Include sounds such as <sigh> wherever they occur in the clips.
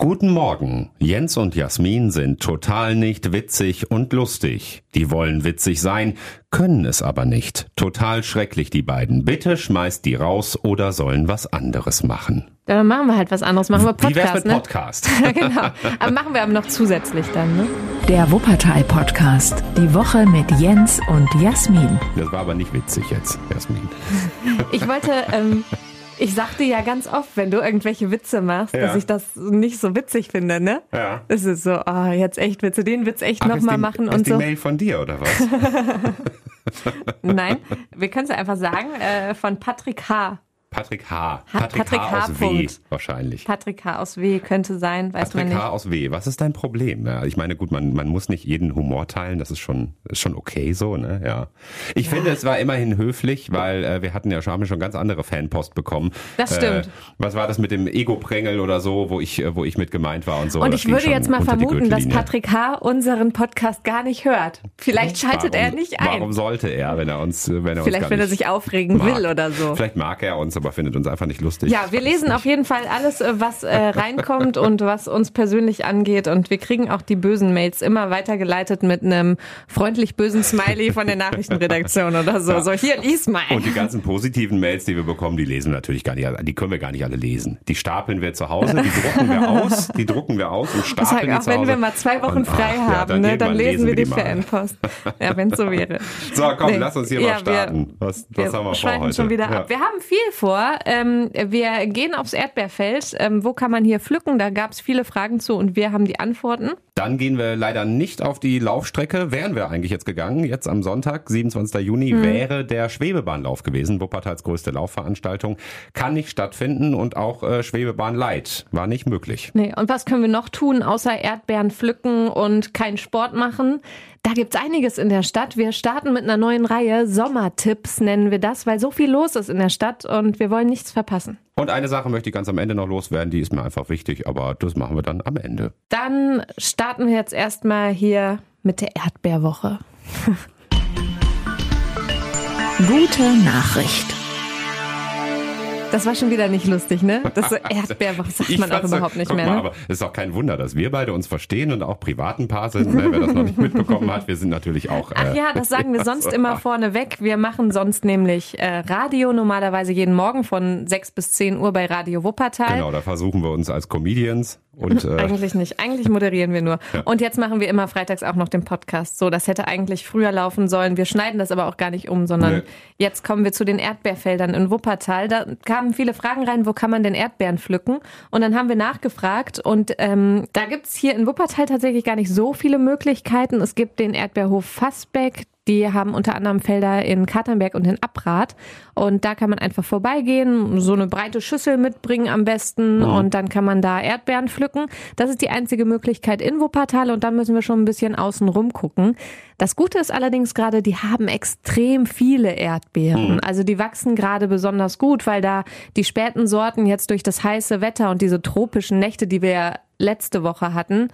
Guten Morgen. Jens und Jasmin sind total nicht witzig und lustig. Die wollen witzig sein, können es aber nicht. Total schrecklich, die beiden. Bitte schmeißt die raus oder sollen was anderes machen. Dann machen wir halt was anderes. Machen wir Podcast, Wie wär's mit ne? Podcast? <laughs> genau. Aber machen wir aber noch zusätzlich dann, ne? Der Wuppertal-Podcast. Die Woche mit Jens und Jasmin. Das war aber nicht witzig jetzt, Jasmin. Ich wollte, ähm, ich sagte ja ganz oft, wenn du irgendwelche Witze machst, Ja. dass ich das nicht so witzig finde, ne? Ja. Es ist so, oh, jetzt echt Witze, den Witz echt nochmal machen ist und die so. Mail von dir oder was? <laughs> <laughs> Nein, wir können es ja einfach sagen, äh, von Patrick H. Patrick H. Ha- Patrick H. aus W wahrscheinlich. Patrick H. aus W. könnte sein, weiß Patrick man nicht. H. aus W. Was ist dein Problem? Ja, ich meine, gut, man, man muss nicht jeden Humor teilen, das ist schon, ist schon okay so, ne? Ja. Ich finde, es war immerhin höflich, weil äh, wir hatten ja schon, haben ja schon ganz andere Fanpost bekommen. Das stimmt. Äh, was war das mit dem Ego-Prängel oder so, wo ich, äh, wo ich mit gemeint war und so. Und ich würde jetzt mal vermuten, dass. Patrick H. unseren Podcast gar nicht hört. Vielleicht schaltet er Warum- nicht ein. Warum sollte er, wenn er uns, äh, wenn er Vielleicht, uns wenn er sich aufregen mag. will oder so. Vielleicht mag er uns, aber findet uns einfach nicht lustig. Ja, wir lesen auf jeden Fall alles, äh, was äh, <laughs> reinkommt und was uns persönlich angeht. Und wir kriegen auch die bösen Mails immer weitergeleitet mit einem freundlich bösen Smiley von der Nachrichtenredaktion oder so. So, hier, lies mal. Und die ganzen positiven Mails, die wir bekommen, die lesen wir natürlich gar nicht, die können wir gar nicht alle lesen. Die stapeln wir zu Hause, die drucken wir aus, die drucken wir aus und stapeln die auch zu wenn Hause. wir mal zwei Wochen Und, frei ach, ja, haben, ne, dann lesen wir die mal. Fanpost. Ja, wenn es so wäre. <laughs> So, komm, Nee. lass uns hier Ja, mal starten. was was Wir haben wir vor heute? schon wieder Ja. ab. Wir haben viel vor. Ähm, wir gehen aufs Erdbeerfeld. Ähm, wo kann man hier pflücken? Da gab es viele Fragen zu und wir haben die Antworten. Dann gehen wir leider nicht auf die Laufstrecke. Wären wir eigentlich jetzt gegangen. Jetzt am Sonntag, 27. Juni, Mhm. wäre der Schwebebahnlauf gewesen. Wuppertals größte Laufveranstaltung. Kann nicht stattfinden und auch äh, Schwebebahn Light war nicht möglich. Nee, und was können wir noch tun, außer Erdbeeren pflücken und keinen Sport machen? Da gibt's einiges in der Stadt. Wir starten mit einer neuen Reihe. Sommertipps nennen wir das, weil so viel los ist in der Stadt und wir wollen nichts verpassen. Und eine Sache möchte ich ganz am Ende noch loswerden, die ist mir einfach wichtig, aber das machen wir dann am Ende. Dann starten wir jetzt erstmal hier mit der Erdbeerwoche. <laughs> Gute Nachricht. Das war schon wieder nicht lustig, ne? Das so Erdbeerwoche sagt <laughs> man auch überhaupt nicht mehr. Mal, Ne? aber es ist auch kein Wunder, dass wir beide uns verstehen und auch privat ein Paar sind. Ne? Wer das noch nicht mitbekommen hat, wir sind natürlich auch. Ach äh, ja, das sagen wir sonst <laughs> immer vorneweg. Wir machen sonst nämlich äh, Radio normalerweise jeden Morgen von 6 bis 10 Uhr bei Radio Wuppertal. Genau, da versuchen wir uns als Comedians und <laughs> äh, Eigentlich nicht. Eigentlich moderieren wir nur. Und jetzt machen wir immer freitags auch noch den Podcast. So, das hätte eigentlich früher laufen sollen. Wir schneiden das aber auch gar nicht um, sondern Nee. jetzt kommen wir zu den Erdbeerfeldern in Wuppertal. Da kamen viele Fragen rein, wo kann man denn Erdbeeren pflücken? Und dann haben wir nachgefragt und ähm, da gibt's hier in Wuppertal tatsächlich gar nicht so viele Möglichkeiten. Es gibt den Erdbeerhof Fassbeck. Die haben unter anderem Felder in Katernberg und in Abrath. Und da kann man einfach vorbeigehen, so eine breite Schüssel mitbringen am besten und dann kann man da Erdbeeren pflücken. Das ist die einzige Möglichkeit in Wuppertal und dann müssen wir schon ein bisschen außen rum gucken. Das Gute ist allerdings gerade, die haben extrem viele Erdbeeren. Also die wachsen gerade besonders gut, weil da die späten Sorten jetzt durch das heiße Wetter und diese tropischen Nächte, die wir ja letzte Woche hatten,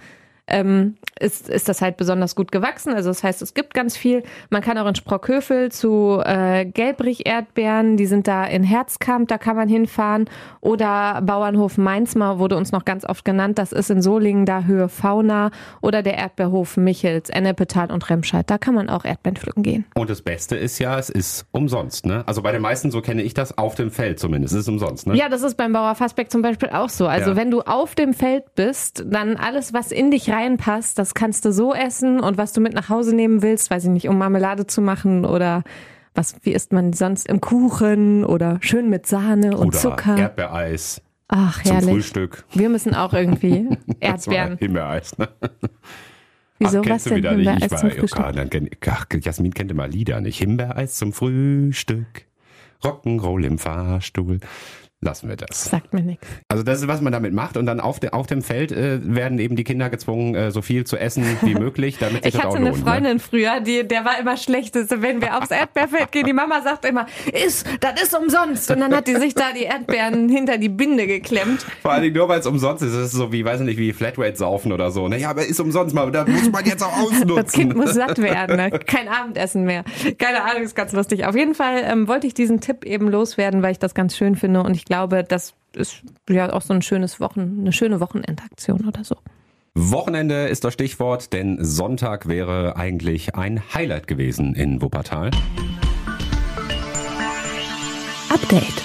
ähm, ist, ist das halt besonders gut gewachsen. Also das heißt, es gibt ganz viel. Man kann auch in Sprockhövel zu äh, Gelbrich-Erdbeeren, die sind da in Herzkamp, da kann man hinfahren. Oder Bauernhof Mainzmar wurde uns noch ganz oft genannt. Das ist in Solingen, da Höhe Fauna. Oder der Erdbeerhof Michels, Ennepetal und Remscheid. Da kann man auch Erdbeeren pflücken gehen. und das Beste ist ja, es ist umsonst. Ne? Also bei den meisten, so kenne ich das, auf dem Feld zumindest, es ist umsonst. Ne? Ja, das ist beim Bauer Fassbeck zum Beispiel auch so. Also Ja. wenn du auf dem Feld bist, dann alles, was in dich reinpasst, das kannst du so essen und was du mit nach Hause nehmen willst, weiß ich nicht, um Marmelade zu machen oder was, wie isst man sonst im Kuchen oder schön mit Sahne und Oder Zucker. Erdbeereis Ach, zum herrlich. Frühstück. Wir müssen auch irgendwie <laughs> war Erdbeeren. Himbeereis. Ne? <laughs> Wieso, Ach, was denn? wieder nicht? Ich Himbeereis war, zum Frühstück? Kenn, ach, Jasmin kennt immer Lieder nicht. Himbeereis zum Frühstück. Rock'n'Roll im Fahrstuhl. Lassen wir das. Sagt mir nichts. Also das ist, was man damit macht. Und dann auf, de, auf dem Feld äh, werden eben die Kinder gezwungen, äh, so viel zu essen wie <laughs> möglich, damit sich Ich das auch hatte eine lohnt. Ne? Freundin früher, die, der war immer schlecht. Wenn wir aufs Erdbeerfeld gehen, die Mama sagt immer, ist, das ist umsonst. Und dann hat die sich da die Erdbeeren hinter die Binde geklemmt. Vor allen Dingen nur, weil es umsonst ist. Es ist so wie, weiß ich nicht, wie Flatrate saufen oder so. Naja, aber ist umsonst mal. Da muss man jetzt auch ausnutzen. Das Kind muss satt werden, ne? kein Abendessen mehr. Keine Ahnung, ist ganz lustig. Auf jeden Fall ähm, wollte ich diesen Tipp eben loswerden, weil ich das ganz schön finde und ich ich glaube, das ist ja auch so ein schönes Wochen, eine schöne Wochenendaktion oder so. Wochenende ist das Stichwort, denn Sonntag wäre eigentlich ein Highlight gewesen in Wuppertal. Update.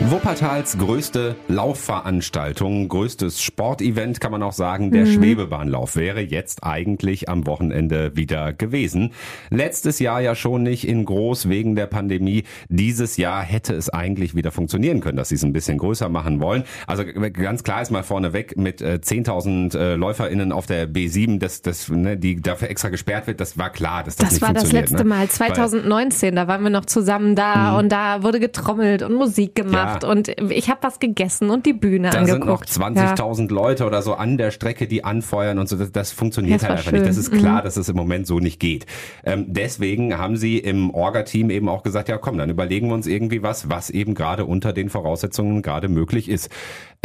Wuppertals größte Laufveranstaltung, größtes Sportevent kann man auch sagen, der mhm. Schwebebahnlauf wäre jetzt eigentlich am Wochenende wieder gewesen. Letztes Jahr ja schon nicht in groß wegen der Pandemie. Dieses Jahr hätte es eigentlich wieder funktionieren können, dass sie es ein bisschen größer machen wollen. Also ganz klar ist mal vorneweg mit äh, 10.000 äh, LäuferInnen auf der B7, dass das, ne, die dafür extra gesperrt wird, das war klar, dass das, das nicht war funktioniert. Das war das letzte ne? Mal, 2019, Weil, da waren wir noch zusammen da mhm. und da wurde getrommelt und Musik gemacht. Ja gemacht und ich habe was gegessen und die Bühne da angeguckt. Da sind noch 20.000 ja. Leute oder so an der Strecke, die anfeuern und so. Das, das funktioniert das halt einfach schön. nicht. Das ist klar, mhm. dass es im Moment so nicht geht. Ähm, deswegen haben sie im Orga-Team eben auch gesagt, ja komm, dann überlegen wir uns irgendwie was, was eben gerade unter den Voraussetzungen gerade möglich ist.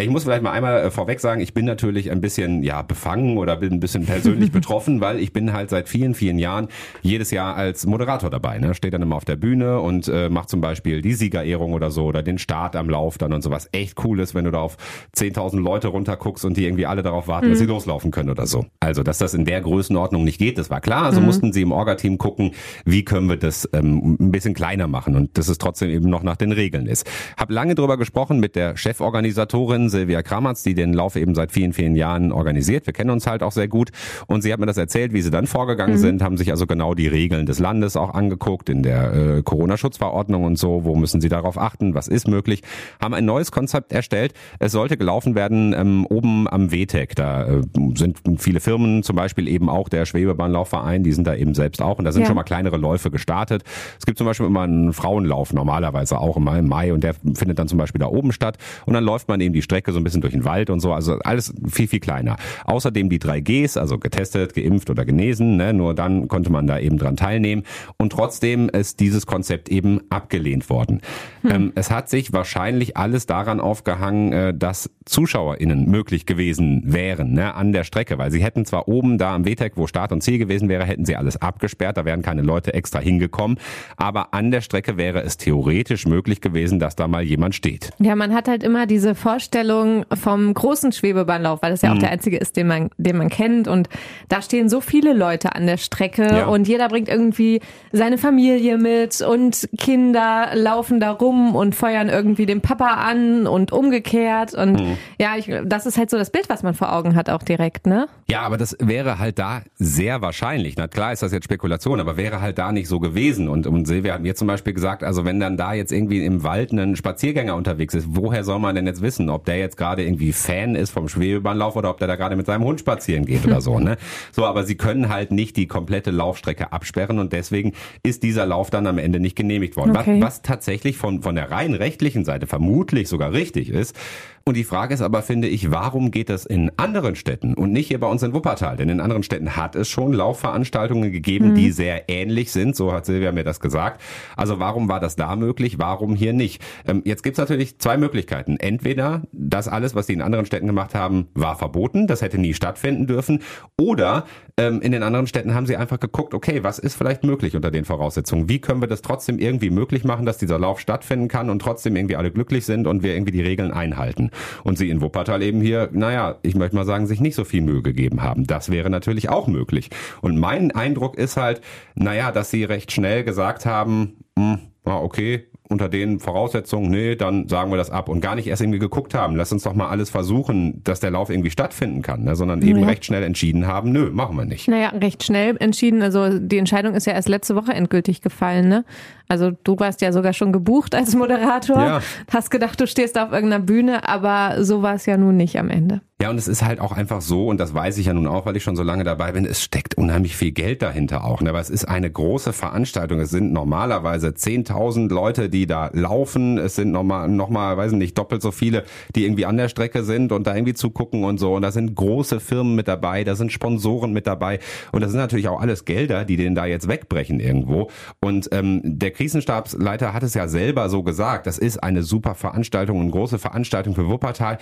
Ich muss vielleicht mal einmal äh, vorweg sagen, ich bin natürlich ein bisschen ja befangen oder bin ein bisschen persönlich <laughs> betroffen, weil ich bin halt seit vielen, vielen Jahren jedes Jahr als Moderator dabei. Ne? Steht dann immer auf der Bühne und äh, macht zum Beispiel die Siegerehrung oder so oder den Start am Lauf dann und sowas. Echt cool ist, wenn du da auf 10.000 Leute runterguckst und die irgendwie alle darauf warten, mhm. dass sie mhm. loslaufen können oder so. Also, dass das in der Größenordnung nicht geht, das war klar. Also mhm. mussten sie im Orga-Team gucken, wie können wir das ähm, ein bisschen kleiner machen und dass es trotzdem eben noch nach den Regeln ist. Hab lange drüber gesprochen mit der Cheforganisatorin Silvia Kramatz, die den Lauf eben seit vielen, vielen Jahren organisiert. Wir kennen uns halt auch sehr gut. Und sie hat mir das erzählt, wie sie dann vorgegangen mhm. sind, haben sich also genau die Regeln des Landes auch angeguckt in der äh, Corona-Schutzverordnung und so. Wo müssen sie darauf achten? Was ist möglich? Haben ein neues Konzept erstellt. Es sollte gelaufen werden ähm, oben am WTEC. Da äh, sind viele Firmen, zum Beispiel eben auch der Schwebebahnlaufverein, die sind da eben selbst auch. Und da sind ja. schon mal kleinere Läufe gestartet. Es gibt zum Beispiel immer einen Frauenlauf, normalerweise auch immer im Mai. Und der findet dann zum Beispiel da oben statt. Und dann läuft man eben die Strecke so ein bisschen durch den Wald und so. Also alles viel, viel kleiner. Außerdem die drei Gs, also getestet, geimpft oder genesen. Ne? Nur dann konnte man da eben dran teilnehmen. Und trotzdem ist dieses Konzept eben abgelehnt worden. Hm. Ähm, es hat sich wahrscheinlich alles daran aufgehangen, äh, dass ZuschauerInnen möglich gewesen wären ne, an der Strecke. Weil sie hätten zwar oben da am WTEC, wo Start und Ziel gewesen wäre, hätten sie alles abgesperrt. Da wären keine Leute extra hingekommen. Aber an der Strecke wäre es theoretisch möglich gewesen, dass da mal jemand steht. Ja, man hat halt immer diese Vorstellung, vom großen Schwebebahnlauf, weil das ja auch mhm. der einzige ist, den man, den man kennt. Und da stehen so viele Leute an der Strecke ja. und jeder bringt irgendwie seine Familie mit und Kinder laufen da rum und feuern irgendwie den Papa an und umgekehrt. Und mhm. ja, ich, das ist halt so das Bild, was man vor Augen hat auch direkt, ne? Ja, aber das wäre halt da sehr wahrscheinlich. Na klar ist das jetzt Spekulation, aber wäre halt da nicht so gewesen. Und, und Silvia hat mir zum Beispiel gesagt, also wenn dann da jetzt irgendwie im Wald ein Spaziergänger unterwegs ist, woher soll man denn jetzt wissen, ob der jetzt gerade irgendwie Fan ist vom Schwebebahnlauf oder ob der da gerade mit seinem Hund spazieren geht oder so. Ne? <laughs> So, aber sie können halt nicht die komplette Laufstrecke absperren und deswegen ist dieser Lauf dann am Ende nicht genehmigt worden. Okay. Was, was tatsächlich von, von der rein rechtlichen Seite vermutlich sogar richtig ist, und die Frage ist aber, finde ich, warum geht das in anderen Städten und nicht hier bei uns in Wuppertal? Denn in anderen Städten hat es schon Laufveranstaltungen gegeben, mhm. die sehr ähnlich sind. So hat Silvia mir das gesagt. Also warum war das da möglich? Warum hier nicht? Ähm, jetzt gibt's natürlich zwei Möglichkeiten. Entweder das alles, was die in anderen Städten gemacht haben, war verboten. Das hätte nie stattfinden dürfen. Oder ähm, in den anderen Städten haben sie einfach geguckt, okay, was ist vielleicht möglich unter den Voraussetzungen? Wie können wir das trotzdem irgendwie möglich machen, dass dieser Lauf stattfinden kann und trotzdem irgendwie alle glücklich sind und wir irgendwie die Regeln einhalten? Und sie in Wuppertal eben hier, naja, ich möchte mal sagen, sich nicht so viel Mühe gegeben haben. Das wäre natürlich auch möglich. Und mein Eindruck ist halt, naja, dass sie recht schnell gesagt haben, mh, hm, okay, unter den Voraussetzungen, nee, dann sagen wir das ab und gar nicht erst irgendwie geguckt haben, lass uns doch mal alles versuchen, dass der Lauf irgendwie stattfinden kann, ne? sondern eben ja. recht schnell entschieden haben, nö, machen wir nicht. Naja, recht schnell entschieden, also die Entscheidung ist ja erst letzte Woche endgültig gefallen, ne? Also du warst ja sogar schon gebucht als Moderator, ja. hast gedacht, du stehst auf irgendeiner Bühne, aber so war es ja nun nicht am Ende. Ja, und es ist halt auch einfach so, und das weiß ich ja nun auch, weil ich schon so lange dabei bin, es steckt unheimlich viel Geld dahinter auch. Ne? Aber es ist eine große Veranstaltung. Es sind normalerweise 10.000 Leute, die da laufen. Es sind nochmal, nochmal, weiß nicht, doppelt so viele, die irgendwie an der Strecke sind und da irgendwie zugucken und so. Und da sind große Firmen mit dabei, da sind Sponsoren mit dabei. Und das sind natürlich auch alles Gelder, die denen da jetzt wegbrechen irgendwo. Und ähm, der Krisenstabsleiter hat es ja selber so gesagt. Das ist eine super Veranstaltung, eine große Veranstaltung für Wuppertal.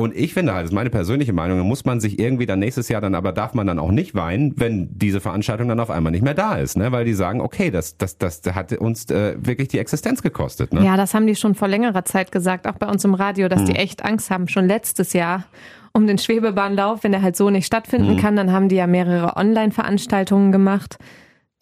Und ich finde halt, das ist meine persönliche Meinung, da muss man sich irgendwie dann nächstes Jahr dann, aber darf man dann auch nicht weinen, wenn diese Veranstaltung dann auf einmal nicht mehr da ist, ne? Weil die sagen, okay, das, das, das hat uns äh, wirklich die Existenz gekostet. Ne? Ja, das haben die schon vor längerer Zeit gesagt, auch bei uns im Radio, dass hm. die echt Angst haben, schon letztes Jahr um den Schwebebahnlauf, wenn der halt so nicht stattfinden hm. kann, dann haben die ja mehrere Online-Veranstaltungen gemacht.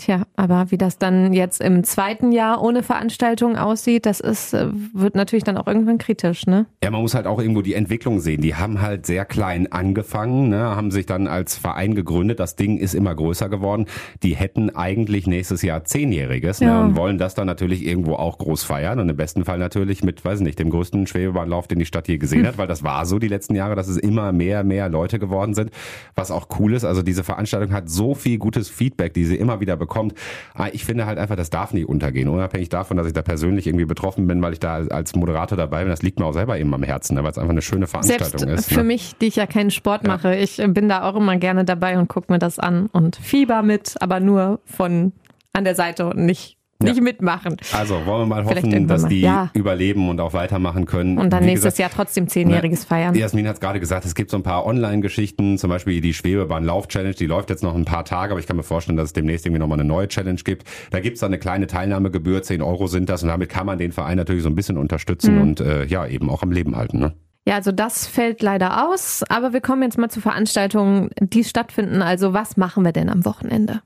Tja, aber wie das dann jetzt im zweiten Jahr ohne Veranstaltung aussieht, das ist, äh, wird natürlich dann auch irgendwann kritisch, ne? Ja, man muss halt auch irgendwo die Entwicklung sehen. Die haben halt sehr klein angefangen, ne, haben sich dann als Verein gegründet. Das Ding ist immer größer geworden. Die hätten eigentlich nächstes Jahr Zehnjähriges ne, ja. ne, und wollen das dann natürlich irgendwo auch groß feiern und im besten Fall natürlich mit, weiß nicht, dem größten Schwebebahnlauf, den die Stadt je gesehen hm. <laughs> hat, weil das war so die letzten Jahre, dass es immer mehr, mehr Leute geworden sind, was auch cool ist. Also diese Veranstaltung hat so viel gutes Feedback, die sie immer wieder bekommen bekommt. Ah, ich finde halt einfach, das darf nicht untergehen, unabhängig davon, dass ich da persönlich irgendwie betroffen bin, weil ich da als Moderator dabei bin. Das liegt mir auch selber eben am Herzen, ne, weil es einfach eine schöne Veranstaltung Selbst ist. Für ne? mich, die ich ja keinen Sport mache, ja. ich bin da auch immer gerne dabei und gucke mir das an und fieber mit, aber nur von an der Seite und nicht nicht ja. mitmachen. Also wollen wir mal hoffen, dass die ja. überleben und auch weitermachen können. Und dann Wie nächstes gesagt, Jahr trotzdem zehnjähriges feiern. Jasmin hat es gerade gesagt, es gibt so ein paar Online-Geschichten, zum Beispiel die Schwebebahn-Lauf-Challenge, die läuft jetzt noch ein paar Tage, aber ich kann mir vorstellen, dass es demnächst irgendwie nochmal eine neue Challenge gibt. Da gibt es dann eine kleine Teilnahmegebühr, 10 Euro sind das und damit kann man den Verein natürlich so ein bisschen unterstützen mhm. und äh, ja, eben auch am Leben halten. Ne? Ja, also das fällt leider aus, aber wir kommen jetzt mal zu Veranstaltungen, die stattfinden. Also was machen wir denn am Wochenende?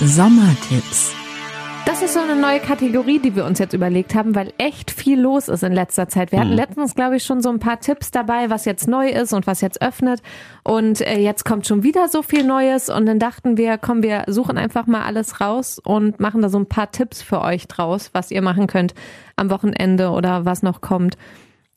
Sommertipps. Das ist so eine neue Kategorie, die wir uns jetzt überlegt haben, weil echt viel los ist in letzter Zeit. Wir hatten mhm. letztens, glaube ich, schon so ein paar Tipps dabei, was jetzt neu ist und was jetzt öffnet. Und äh, jetzt kommt schon wieder so viel Neues. Und dann dachten wir, komm, wir suchen einfach mal alles raus und machen da so ein paar Tipps für euch draus, was ihr machen könnt am Wochenende oder was noch kommt.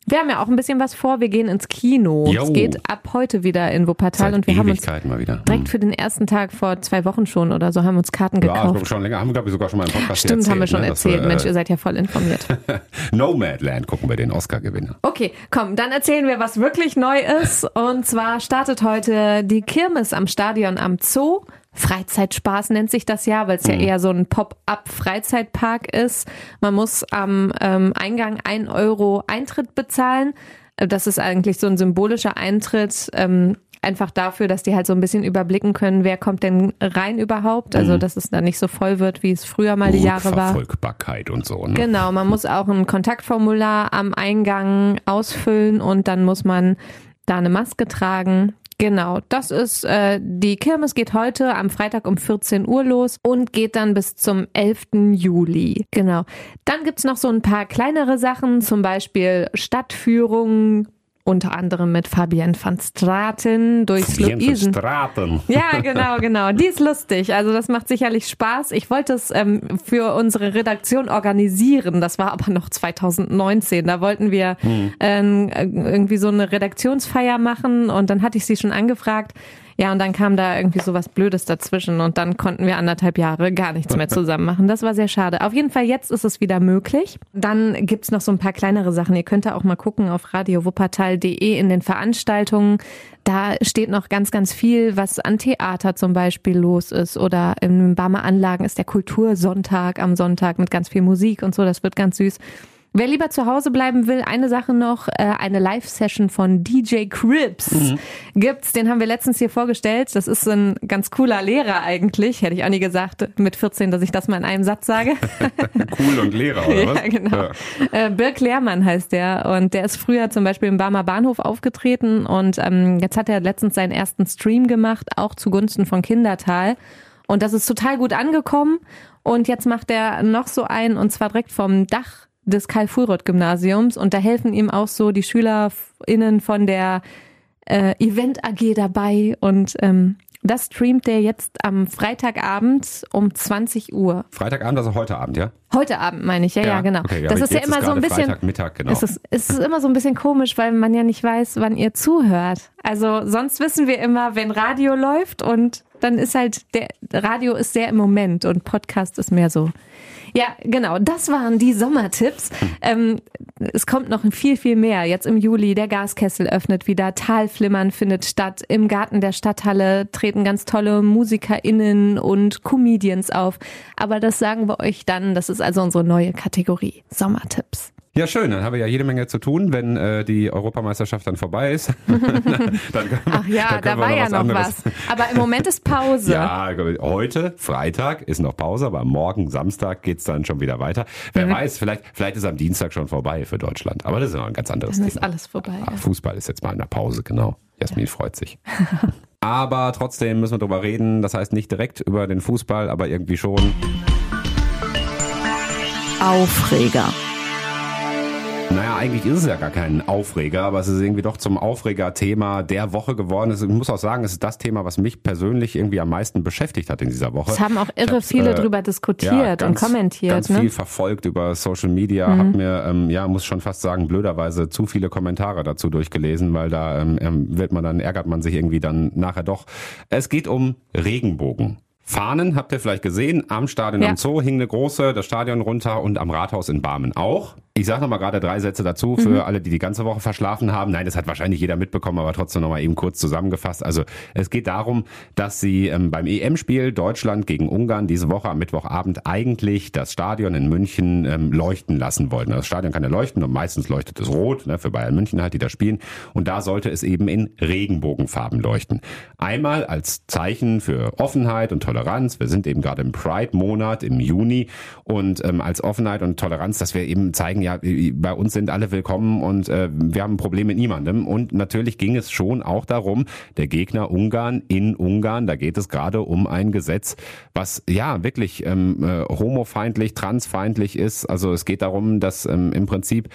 Wir haben ja auch ein bisschen was vor. Wir gehen ins Kino. Jo. Es geht ab heute wieder in Wuppertal Seit und wir haben uns direkt für den ersten Tag vor zwei Wochen schon oder so haben uns Karten ja, gekauft. schon länger. Haben wir glaube ich sogar schon mal im Podcast Stimmt, erzählt, haben wir schon ne? erzählt. Wir, Mensch, ihr seid ja voll informiert. <laughs> Nomadland gucken wir den Oscar-Gewinner. Okay, komm, dann erzählen wir, was wirklich neu ist. Und zwar startet heute die Kirmes am Stadion am Zoo. Freizeitspaß nennt sich das ja, weil es ja mhm. eher so ein Pop-up-Freizeitpark ist. Man muss am ähm, Eingang ein Euro Eintritt bezahlen. Das ist eigentlich so ein symbolischer Eintritt. Ähm, einfach dafür, dass die halt so ein bisschen überblicken können, wer kommt denn rein überhaupt. Also, mhm. dass es dann nicht so voll wird, wie es früher mal die Jahre war. Verfolgbarkeit und so. Ne? Genau, man muss auch ein Kontaktformular am Eingang ausfüllen und dann muss man da eine Maske tragen. Genau, das ist, äh, die Kirmes geht heute am Freitag um 14 Uhr los und geht dann bis zum 11. Juli. Genau. Dann gibt's noch so ein paar kleinere Sachen, zum Beispiel Stadtführungen, unter anderem mit Fabienne van Straten Fabienne Luisen. Van Straten. Ja, genau, genau. Die ist lustig. Also das macht sicherlich Spaß. Ich wollte es ähm, für unsere Redaktion organisieren. Das war aber noch 2019. Da wollten wir hm. ähm, irgendwie so eine Redaktionsfeier machen und dann hatte ich sie schon angefragt. Ja, und dann kam da irgendwie so was Blödes dazwischen und dann konnten wir anderthalb Jahre gar nichts mehr zusammen machen. Das war sehr schade. Auf jeden Fall, jetzt ist es wieder möglich. Dann gibt's noch so ein paar kleinere Sachen. Ihr könnt da auch mal gucken auf radiowuppertal.de in den Veranstaltungen. Da steht noch ganz, ganz viel, was an Theater zum Beispiel los ist. Oder in Barmer Anlagen ist der Kultursonntag am Sonntag mit ganz viel Musik und so. Das wird ganz süß. Wer lieber zu Hause bleiben will, eine Sache noch, äh, eine Live-Session von DJ Cribs mhm. gibt's. Den haben wir letztens hier vorgestellt. Das ist ein ganz cooler Lehrer eigentlich. Hätte ich auch nie gesagt mit 14, dass ich das mal in einem Satz sage. <laughs> cool und Lehrer, oder <laughs> was? Ja, genau. Ja. Äh, Birk Lehrmann heißt der und der ist früher zum Beispiel im Barmer Bahnhof aufgetreten und ähm, jetzt hat er letztens seinen ersten Stream gemacht, auch zugunsten von Kindertal. Und das ist total gut angekommen. Und jetzt macht er noch so einen und zwar direkt vom Dach des Karl-Fulroth-Gymnasiums und da helfen ihm auch so die SchülerInnen von der äh, Event AG dabei und ähm, das streamt der jetzt am Freitagabend um 20 Uhr. Freitagabend, also heute Abend, ja? Heute Abend meine ich, ja, ja, ja genau. Okay, ja, das ist ja immer ist so ein bisschen. Freitagmittag, genau. Es ist, es ist immer so ein bisschen komisch, weil man ja nicht weiß, wann ihr zuhört. Also sonst wissen wir immer, wenn Radio läuft und dann ist halt der Radio ist sehr im Moment und Podcast ist mehr so ja, genau. Das waren die Sommertipps. Ähm, es kommt noch viel, viel mehr. Jetzt im Juli, der Gaskessel öffnet wieder, Talflimmern findet statt. Im Garten der Stadthalle treten ganz tolle MusikerInnen und Comedians auf. Aber das sagen wir euch dann. Das ist also unsere neue Kategorie. Sommertipps. Ja, schön. Dann haben wir ja jede Menge zu tun, wenn äh, die Europameisterschaft dann vorbei ist. <laughs> dann <laughs> Ach ja, da war ja noch anderes. was. Aber im Moment ist Pause. <laughs> ja, heute, Freitag, ist noch Pause, aber morgen, Samstag, geht's dann schon wieder weiter. Wer mhm. weiß, vielleicht, vielleicht ist am Dienstag schon vorbei für Deutschland. Aber das ist noch ein ganz anderes dann Thema. Dann ist alles vorbei. Ja, Fußball ist jetzt mal in der Pause, genau. Jasmin freut sich. aber trotzdem müssen wir drüber reden. Das heißt nicht direkt über den Fußball, aber irgendwie schon. Aufreger. Naja, eigentlich ist es ja gar kein Aufreger, aber es ist irgendwie doch zum Aufreger-Thema der Woche geworden. Ich muss auch sagen, es ist das Thema, was mich persönlich irgendwie am meisten beschäftigt hat in dieser Woche. Es haben auch irre viele äh, drüber diskutiert ja, ganz, und kommentiert. Ganz ne? viel verfolgt über Social Media, mhm. habe mir, ähm, ja, muss schon fast sagen, blöderweise zu viele Kommentare dazu durchgelesen, weil da ähm, ähm wird man dann, ärgert man sich irgendwie dann nachher doch. Es geht um Regenbogen. Fahnen habt ihr vielleicht gesehen, am Stadion ja. am Zoo hing eine große, das Stadion runter und am Rathaus in Barmen auch. Ich sage nochmal gerade drei Sätze dazu für mhm. alle, die die ganze Woche verschlafen haben. Nein, das hat wahrscheinlich jeder mitbekommen, aber trotzdem nochmal eben kurz zusammengefasst. Also es geht darum, dass sie ähm, beim EM-Spiel Deutschland gegen Ungarn diese Woche am Mittwochabend eigentlich das Stadion in München ähm, leuchten lassen wollten. Das Stadion kann ja leuchten und meistens leuchtet es rot, ne, für Bayern München halt, die da spielen. Und da sollte es eben in Regenbogenfarben leuchten. Einmal als Zeichen für Offenheit und Toleranz. Wir sind eben gerade im Pride-Monat im Juni und ähm, als Offenheit und Toleranz, dass wir eben zeigen, ja, bei uns sind alle willkommen und äh, wir haben ein Problem mit niemandem. Und natürlich ging es schon auch darum, der Gegner Ungarn in Ungarn, da geht es gerade um ein Gesetz, was ja wirklich ähm, äh, homofeindlich, transfeindlich ist. Also es geht darum, dass ähm, im Prinzip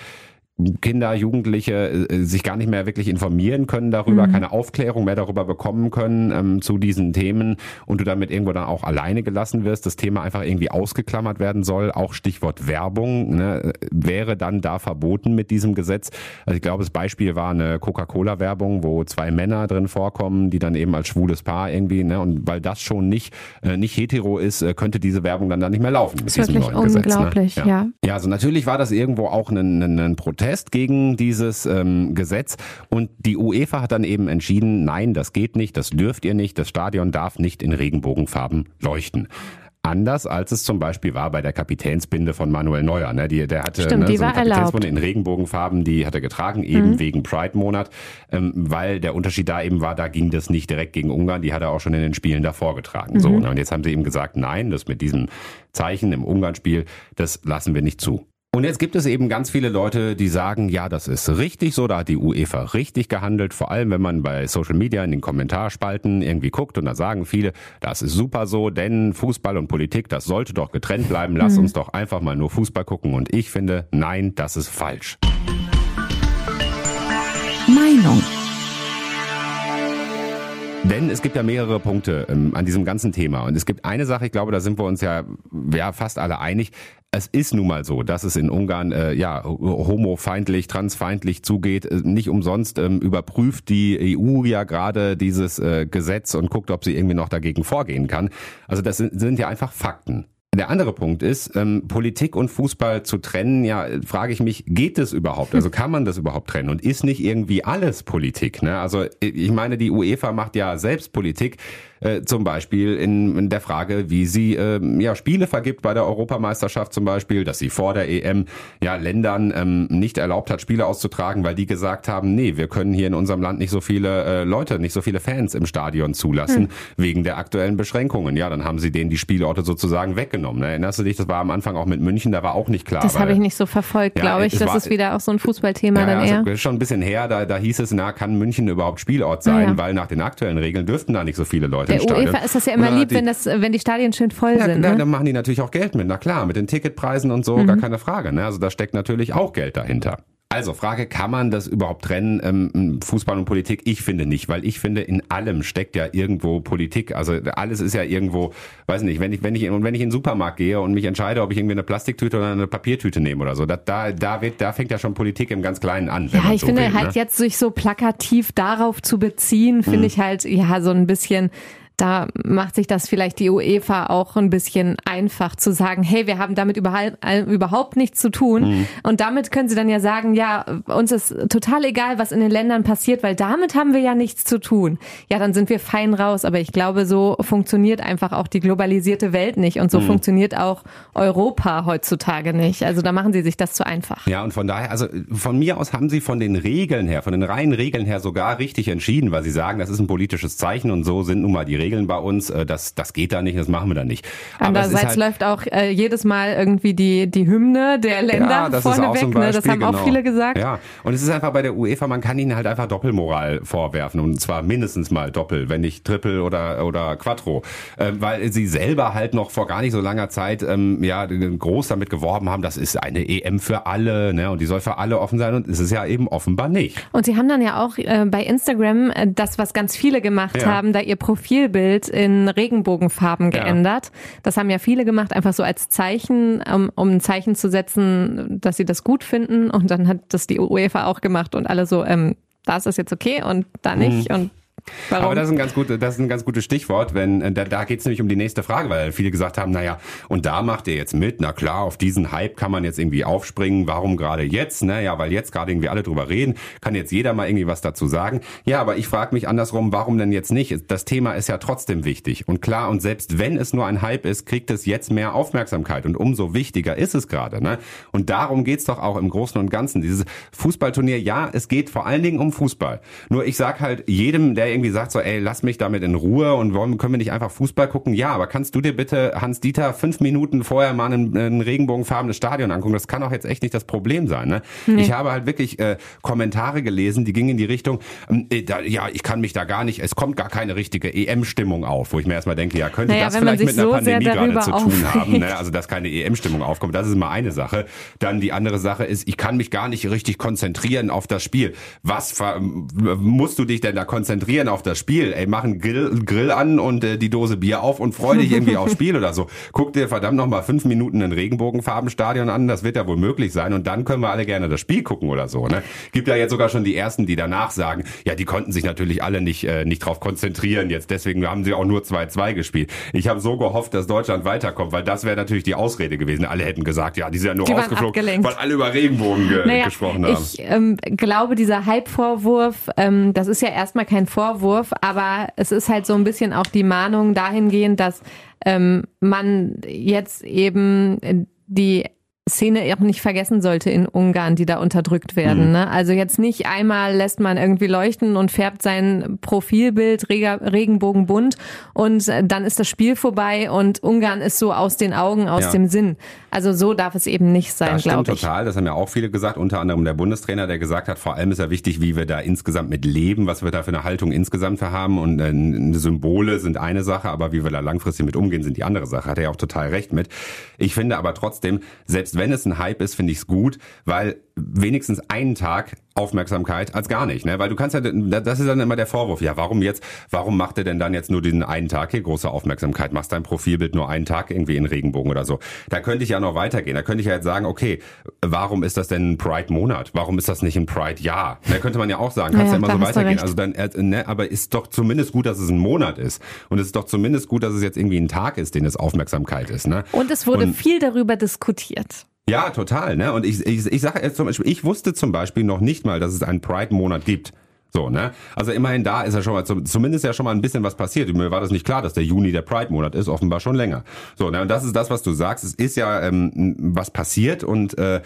Kinder, Jugendliche äh, sich gar nicht mehr wirklich informieren können darüber, mhm. keine Aufklärung mehr darüber bekommen können ähm, zu diesen Themen und du damit irgendwo dann auch alleine gelassen wirst, das Thema einfach irgendwie ausgeklammert werden soll. Auch Stichwort Werbung ne, wäre dann da verboten mit diesem Gesetz. Also ich glaube, das Beispiel war eine Coca-Cola-Werbung, wo zwei Männer drin vorkommen, die dann eben als schwules Paar irgendwie, ne, und weil das schon nicht äh, nicht hetero ist, äh, könnte diese Werbung dann da nicht mehr laufen neuen Gesetz. Ne? Unglaublich, ne? ja. ja. Ja, also natürlich war das irgendwo auch ein, ein, ein Protest Protest gegen dieses ähm, Gesetz und die UEFA hat dann eben entschieden, nein, das geht nicht, das dürft ihr nicht, das Stadion darf nicht in Regenbogenfarben leuchten. Anders als es zum Beispiel war bei der Kapitänsbinde von Manuel Neuer. Ne? Die, der hatte Stimmt, ne, die so eine Kapitänsbinde in Regenbogenfarben, die hat er getragen, eben mhm. wegen Pride-Monat, ähm, weil der Unterschied da eben war, da ging das nicht direkt gegen Ungarn, die hat er auch schon in den Spielen davor getragen. Mhm. So, ne? Und jetzt haben sie eben gesagt, nein, das mit diesem Zeichen im Ungarn-Spiel, das lassen wir nicht zu. Und jetzt gibt es eben ganz viele Leute, die sagen, ja, das ist richtig so, da hat die UEFA richtig gehandelt, vor allem wenn man bei Social Media in den Kommentarspalten irgendwie guckt und da sagen viele, das ist super so, denn Fußball und Politik, das sollte doch getrennt bleiben, lass mhm. uns doch einfach mal nur Fußball gucken und ich finde, nein, das ist falsch. Meinung. Denn es gibt ja mehrere Punkte ähm, an diesem ganzen Thema. Und es gibt eine Sache, ich glaube, da sind wir uns ja, ja fast alle einig. Es ist nun mal so, dass es in Ungarn äh, ja homofeindlich, transfeindlich zugeht. Äh, nicht umsonst ähm, überprüft die EU ja gerade dieses äh, Gesetz und guckt, ob sie irgendwie noch dagegen vorgehen kann. Also das sind, sind ja einfach Fakten. Der andere Punkt ist, ähm, Politik und Fußball zu trennen, ja, frage ich mich, geht es überhaupt? Also kann man das überhaupt trennen? Und ist nicht irgendwie alles Politik? Ne? Also ich meine, die UEFA macht ja selbst Politik. Äh, zum Beispiel in, in, der Frage, wie sie äh, ja Spiele vergibt bei der Europameisterschaft zum Beispiel, dass sie vor der EM ja Ländern ähm, nicht erlaubt hat, Spiele auszutragen, weil die gesagt haben, nee, wir können hier in unserem Land nicht so viele äh, Leute, nicht so viele Fans im Stadion zulassen hm. wegen der aktuellen Beschränkungen. Ja, dann haben sie denen die Spielorte sozusagen weggenommen. Ne? Erinnerst du dich? Das war am Anfang auch mit München, da war auch nicht klar. Das habe ich nicht so verfolgt, ja, glaube ich. Das war, ist wieder auch so ein Fußballthema ja, dann also eher. Schon ein bisschen her, da, da hieß es, na, kann München überhaupt Spielort sein, ja. weil nach den aktuellen Regeln dürften da nicht so viele Leute der UEFA ist das ja immer lieb, die, wenn, das, wenn die Stadien schön voll ja, sind. Ja, ne? dann machen die natürlich auch Geld mit. Na klar, mit den Ticketpreisen und so, mhm. gar keine Frage. Ne? Also da steckt natürlich auch Geld dahinter. Also Frage, kann man das überhaupt trennen, ähm, Fußball und Politik? Ich finde nicht, weil ich finde, in allem steckt ja irgendwo Politik. Also alles ist ja irgendwo, weiß nicht, wenn ich, wenn ich, und wenn ich in den Supermarkt gehe und mich entscheide, ob ich irgendwie eine Plastiktüte oder eine Papiertüte nehme oder so, da, da, da wird, da fängt ja schon Politik im ganz Kleinen an. Ja, ich so finde will, halt ne? jetzt sich so plakativ darauf zu beziehen, finde mhm. ich halt, ja, so ein bisschen, da macht sich das vielleicht die UEFA auch ein bisschen einfach zu sagen, hey, wir haben damit überhaupt, überhaupt nichts zu tun. Mhm. Und damit können sie dann ja sagen, ja, uns ist total egal, was in den Ländern passiert, weil damit haben wir ja nichts zu tun. Ja, dann sind wir fein raus. Aber ich glaube, so funktioniert einfach auch die globalisierte Welt nicht. Und so mhm. funktioniert auch Europa heutzutage nicht. Also da machen sie sich das zu einfach. Ja, und von daher, also von mir aus haben sie von den Regeln her, von den reinen Regeln her sogar richtig entschieden, weil sie sagen, das ist ein politisches Zeichen und so sind nun mal die Regeln Regeln bei uns, äh, das, das geht da nicht, das machen wir da nicht. Andererseits halt, läuft auch äh, jedes Mal irgendwie die, die Hymne der Länder ja, das vorne weg. Ne? Das haben genau. auch viele gesagt. Ja, und es ist einfach bei der UEFA, man kann ihnen halt einfach Doppelmoral vorwerfen und zwar mindestens mal Doppel, wenn nicht Triple oder, oder Quattro, äh, weil sie selber halt noch vor gar nicht so langer Zeit ähm, ja groß damit geworben haben, das ist eine EM für alle ne? und die soll für alle offen sein und es ist ja eben offenbar nicht. Und sie haben dann ja auch äh, bei Instagram äh, das, was ganz viele gemacht ja. haben, da ihr Profil Bild in Regenbogenfarben geändert. Ja. Das haben ja viele gemacht, einfach so als Zeichen, um, um ein Zeichen zu setzen, dass sie das gut finden. Und dann hat das die UEFA auch gemacht und alle so, ähm, da ist das jetzt okay und da nicht. Mhm. Und Warum? Aber das ist ein ganz gutes, das ist ein ganz gutes Stichwort, wenn äh, da, da geht es nämlich um die nächste Frage, weil viele gesagt haben, naja, und da macht ihr jetzt mit, na klar, auf diesen Hype kann man jetzt irgendwie aufspringen, warum gerade jetzt? Naja, weil jetzt gerade irgendwie alle drüber reden, kann jetzt jeder mal irgendwie was dazu sagen. Ja, aber ich frage mich andersrum, warum denn jetzt nicht? Das Thema ist ja trotzdem wichtig. Und klar, und selbst wenn es nur ein Hype ist, kriegt es jetzt mehr Aufmerksamkeit. Und umso wichtiger ist es gerade. Ne? Und darum geht's doch auch im Großen und Ganzen. Dieses Fußballturnier, ja, es geht vor allen Dingen um Fußball. Nur ich sag halt jedem, der irgendwie sagt so, ey, lass mich damit in Ruhe und wollen, können wir nicht einfach Fußball gucken? Ja, aber kannst du dir bitte, Hans-Dieter, fünf Minuten vorher mal ein, ein regenbogenfarbenes Stadion angucken? Das kann auch jetzt echt nicht das Problem sein. Ne? Nee. Ich habe halt wirklich äh, Kommentare gelesen, die gingen in die Richtung, ähm, äh, da, ja, ich kann mich da gar nicht, es kommt gar keine richtige EM-Stimmung auf, wo ich mir erstmal denke, ja, könnte naja, das vielleicht mit einer so Pandemie gerade zu tun haben, ne? also dass keine EM-Stimmung aufkommt. Das ist mal eine Sache. Dann die andere Sache ist, ich kann mich gar nicht richtig konzentrieren auf das Spiel. Was musst du dich denn da konzentrieren auf das Spiel? Ey, mach einen Grill, Grill an und äh, die Dose Bier auf und freu dich irgendwie aufs Spiel oder so. <laughs> Guck dir verdammt noch mal fünf Minuten ein Regenbogenfarbenstadion an, das wird ja wohl möglich sein und dann können wir alle gerne das Spiel gucken oder so. Ne? Gibt ja jetzt sogar schon die ersten, die danach sagen, ja, die konnten sich natürlich alle nicht äh, nicht drauf konzentrieren jetzt, deswegen haben sie auch nur 2-2 gespielt. Ich habe so gehofft, dass Deutschland weiterkommt, weil das wäre natürlich die Ausrede gewesen. Alle hätten gesagt, ja, die sind ja nur die rausgeflogen, weil alle über Regenbogen ge naja, gesprochen haben. Ich ähm, glaube, dieser Hype-Vorwurf, ähm, das ist ja erstmal kein Vorwurf, aber es ist halt so ein bisschen auch die Mahnung dahingehend, dass ähm, man jetzt eben die Szene auch nicht vergessen sollte in Ungarn, die da unterdrückt werden. Mhm. Ne? Also jetzt nicht einmal lässt man irgendwie leuchten und färbt sein Profilbild regenbogenbunt und dann ist das Spiel vorbei und Ungarn ist so aus den Augen, aus ja. dem Sinn. Also so darf es eben nicht sein, glaube ich. total. Das haben ja auch viele gesagt, unter anderem der Bundestrainer, der gesagt hat, vor allem ist ja wichtig, wie wir da insgesamt mit leben, was wir da für eine Haltung insgesamt für haben und äh, Symbole sind eine Sache, aber wie wir da langfristig mit umgehen, sind die andere Sache. Hat er ja auch total recht mit. Ich finde aber trotzdem, selbst wenn es ein Hype ist, finde ich es gut, weil wenigstens einen Tag Aufmerksamkeit als gar nicht, ne? Weil du kannst ja, das ist dann immer der Vorwurf. Ja, warum jetzt? Warum macht er denn dann jetzt nur diesen einen Tag hier große Aufmerksamkeit? Machst dein Profilbild nur einen Tag irgendwie in Regenbogen oder so? Da könnte ich ja noch weitergehen. Da könnte ich ja jetzt sagen, okay, warum ist das denn ein Pride-Monat? Warum ist das nicht ein Pride-Jahr? Da könnte man ja auch sagen, kannst ja, ja immer so weitergehen. Also dann, äh, ne? Aber ist doch zumindest gut, dass es ein Monat ist. Und es ist doch zumindest gut, dass es jetzt irgendwie ein Tag ist, den es Aufmerksamkeit ist, ne? Und es wurde Und, viel darüber diskutiert. Ja, total. Ne? Und ich, ich, ich sage jetzt zum Beispiel, ich wusste zum Beispiel noch nicht mal, dass es einen Pride-Monat gibt. So, ne? Also immerhin da ist ja schon mal, zumindest ja schon mal ein bisschen was passiert. Mir war das nicht klar, dass der Juni der Pride-Monat ist, offenbar schon länger. So, ne? Und das ist das, was du sagst. Es ist ja ähm, was passiert und äh,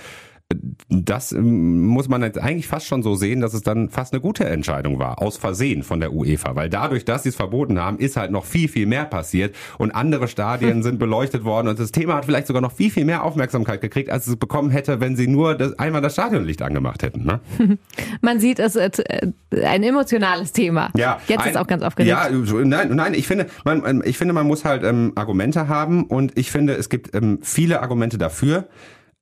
das ähm, muss man jetzt eigentlich fast schon so sehen, dass es dann fast eine gute Entscheidung war, aus Versehen von der UEFA, weil dadurch, dass sie es verboten haben, ist halt noch viel, viel mehr passiert und andere Stadien <laughs> sind beleuchtet worden und das Thema hat vielleicht sogar noch viel, viel mehr Aufmerksamkeit gekriegt, als es bekommen hätte, wenn sie nur das, einmal das Stadionlicht angemacht hätten. Ne? <laughs> Man sieht, es ist äh, ein emotionales Thema. Ja, jetzt ein, ist auch ganz aufgeregt. Ja, nein, nein, ich finde, man, ich finde, man muss halt ähm, Argumente haben und ich finde, es gibt ähm, viele Argumente dafür.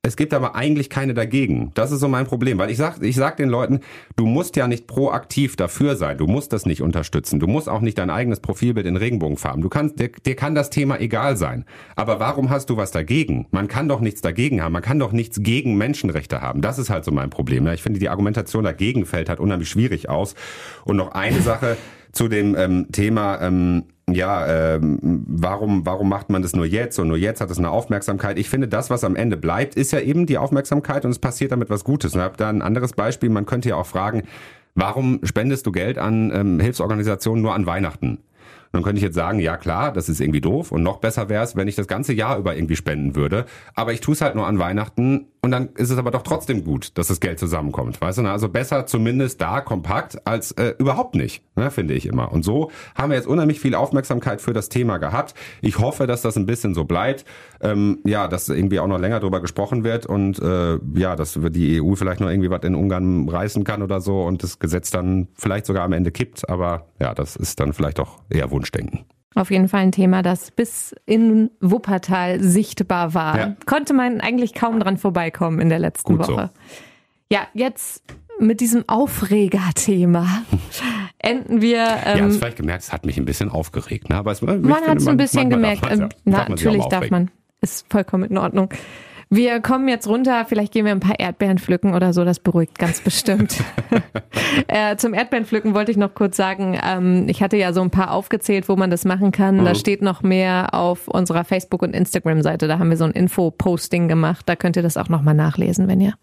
Es gibt aber eigentlich keine dagegen. Das ist so mein Problem, weil ich sag, ich sag den Leuten, du musst ja nicht proaktiv dafür sein. Du musst das nicht unterstützen. Du musst auch nicht dein eigenes Profilbild in Regenbogenfarben. Du kannst, dir, dir kann das Thema egal sein. Aber warum hast du was dagegen? Man kann doch nichts dagegen haben. Man kann doch nichts gegen Menschenrechte haben. Das ist halt so mein Problem. Ich finde, die Argumentation dagegen fällt halt unheimlich schwierig aus. Und noch eine Sache zu dem ähm, Thema, ähm, ja, ähm, warum, warum macht man das nur jetzt und nur jetzt hat es eine Aufmerksamkeit? Ich finde, das, was am Ende bleibt, ist ja eben die Aufmerksamkeit und es passiert damit was Gutes. Und ich habe da ein anderes Beispiel. Man könnte ja auch fragen, warum spendest du Geld an ähm, Hilfsorganisationen nur an Weihnachten? dann könnte ich jetzt sagen, ja klar, das ist irgendwie doof und noch besser wäre es, wenn ich das ganze Jahr über irgendwie spenden würde. Aber ich tue es halt nur an Weihnachten und dann ist es aber doch trotzdem gut, dass das Geld zusammenkommt. Weißt du, also besser zumindest da kompakt als äh, überhaupt nicht, ne, finde ich immer. Und so haben wir jetzt unheimlich viel Aufmerksamkeit für das Thema gehabt. Ich hoffe, dass das ein bisschen so bleibt. Ähm, ja, dass irgendwie auch noch länger drüber gesprochen wird und äh, ja, dass die EU vielleicht noch irgendwie was in Ungarn reißen kann oder so und das Gesetz dann vielleicht sogar am Ende kippt. Aber ja, das ist dann vielleicht auch eher Wunschdenken. Auf jeden Fall ein Thema, das bis in Wuppertal sichtbar war. Ja. Konnte man eigentlich kaum dran vorbeikommen in der letzten Gut Woche. So. Ja, jetzt mit diesem Aufreger-Thema <laughs> enden wir. Ähm, ja, hast vielleicht gemerkt, es hat mich ein bisschen aufgeregt. Ne? Aber es, man hat es ein bisschen gemerkt. Darf ähm, ja. natürlich darf man. Ist vollkommen in Ordnung. Wir kommen jetzt runter, vielleicht gehen wir ein paar Erdbeeren pflücken oder so, das beruhigt ganz bestimmt. <laughs> äh, zum Erdbeeren pflücken wollte ich noch kurz sagen, ähm, ich hatte ja so ein paar aufgezählt, wo man das machen kann. Mhm. Da steht noch mehr auf unserer Facebook- und Instagram-Seite. Da haben wir so ein Info-Posting gemacht. Da könnt ihr das auch nochmal nachlesen, wenn ihr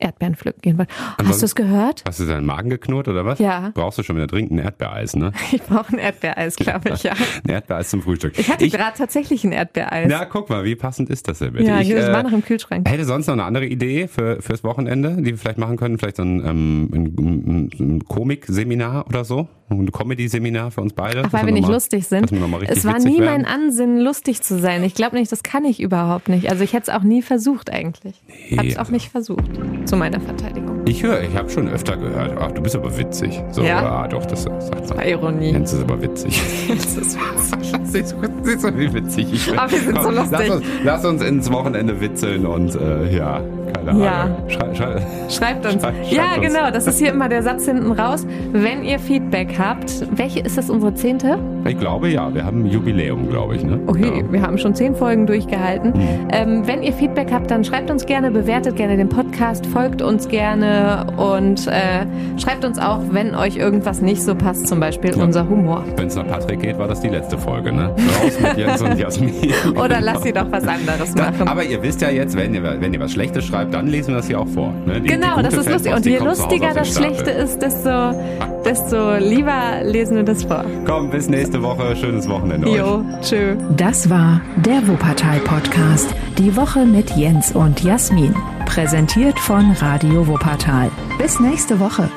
Erdbeeren pflücken gehen wollen. Hast du es gehört? Hast du deinen Magen geknurrt oder was? Ja. Brauchst du schon wieder dringend ein Erdbeereis, ne? <laughs> Ich brauche ein Erdbeereis, glaube ich, ja. <laughs> ein Erdbeereis zum Frühstück. Ich hatte gerade tatsächlich ein Erdbeereis. Na, guck mal, wie passend ist das denn bitte? Ja, ich, das äh, war noch im Kühlschrank. Hätte sonst noch eine andere Idee für fürs Wochenende, die wir vielleicht machen können? Vielleicht so ein, ähm, ein, ein, ein Komikseminar oder so? Ein Comedy-Seminar für uns beide? Ach, weil wir nicht mal, lustig sind. Es war nie werden. mein Ansinnen, lustig zu sein. Ich glaube nicht, das kann ich überhaupt nicht. Also ich hätte es auch nie versucht eigentlich. Nee, habe es auch also nicht versucht, zu meiner Verteidigung. Ich höre, ich habe schon öfter gehört, ach, du bist aber witzig. So, ja, ah, doch, das sagt man. Das war Ironie. Jens ist aber witzig. <laughs> Jens ist witzig. siehst, siehst du, wie witzig ich bin? Aber wir sind Komm, so lustig. Lass uns, lass uns ins Wochenende witzeln und äh, ja, keine ja. Ahnung. Schrei, schrei, schreibt uns. Schrei, schreibt ja, uns. genau, das ist hier immer der Satz hinten raus. Wenn ihr Feedback habt, welche ist das unsere zehnte? Ich glaube ja, wir haben ein Jubiläum, glaube ich. Ne? Okay, ja. wir haben schon zehn Folgen durchgehalten. Mhm. Ähm, wenn ihr Feedback habt, dann schreibt uns gerne, bewertet gerne den Podcast, folgt uns gerne und äh, schreibt uns auch, wenn euch irgendwas nicht so passt, zum Beispiel ja. unser Humor. Wenn es nach Patrick geht, war das die letzte Folge, ne? Raus mit Jens und Jasmin. <laughs> Oder lasst sie doch was anderes machen. aber ihr wisst ja jetzt, wenn ihr, wenn ihr was Schlechtes schreibt, dann lesen wir das hier auch vor. Ne? Die, genau, die das ist lustig. Und je lustiger das Schlechte ist, desto, desto lieber lesen wir das vor. Komm, bis nächste Woche. Schönes Wochenende. Jo, tschö. Das war der Wuppertal-Podcast. Die Woche mit Jens und Jasmin. Präsentiert von Radio Wuppertal. Bis nächste Woche.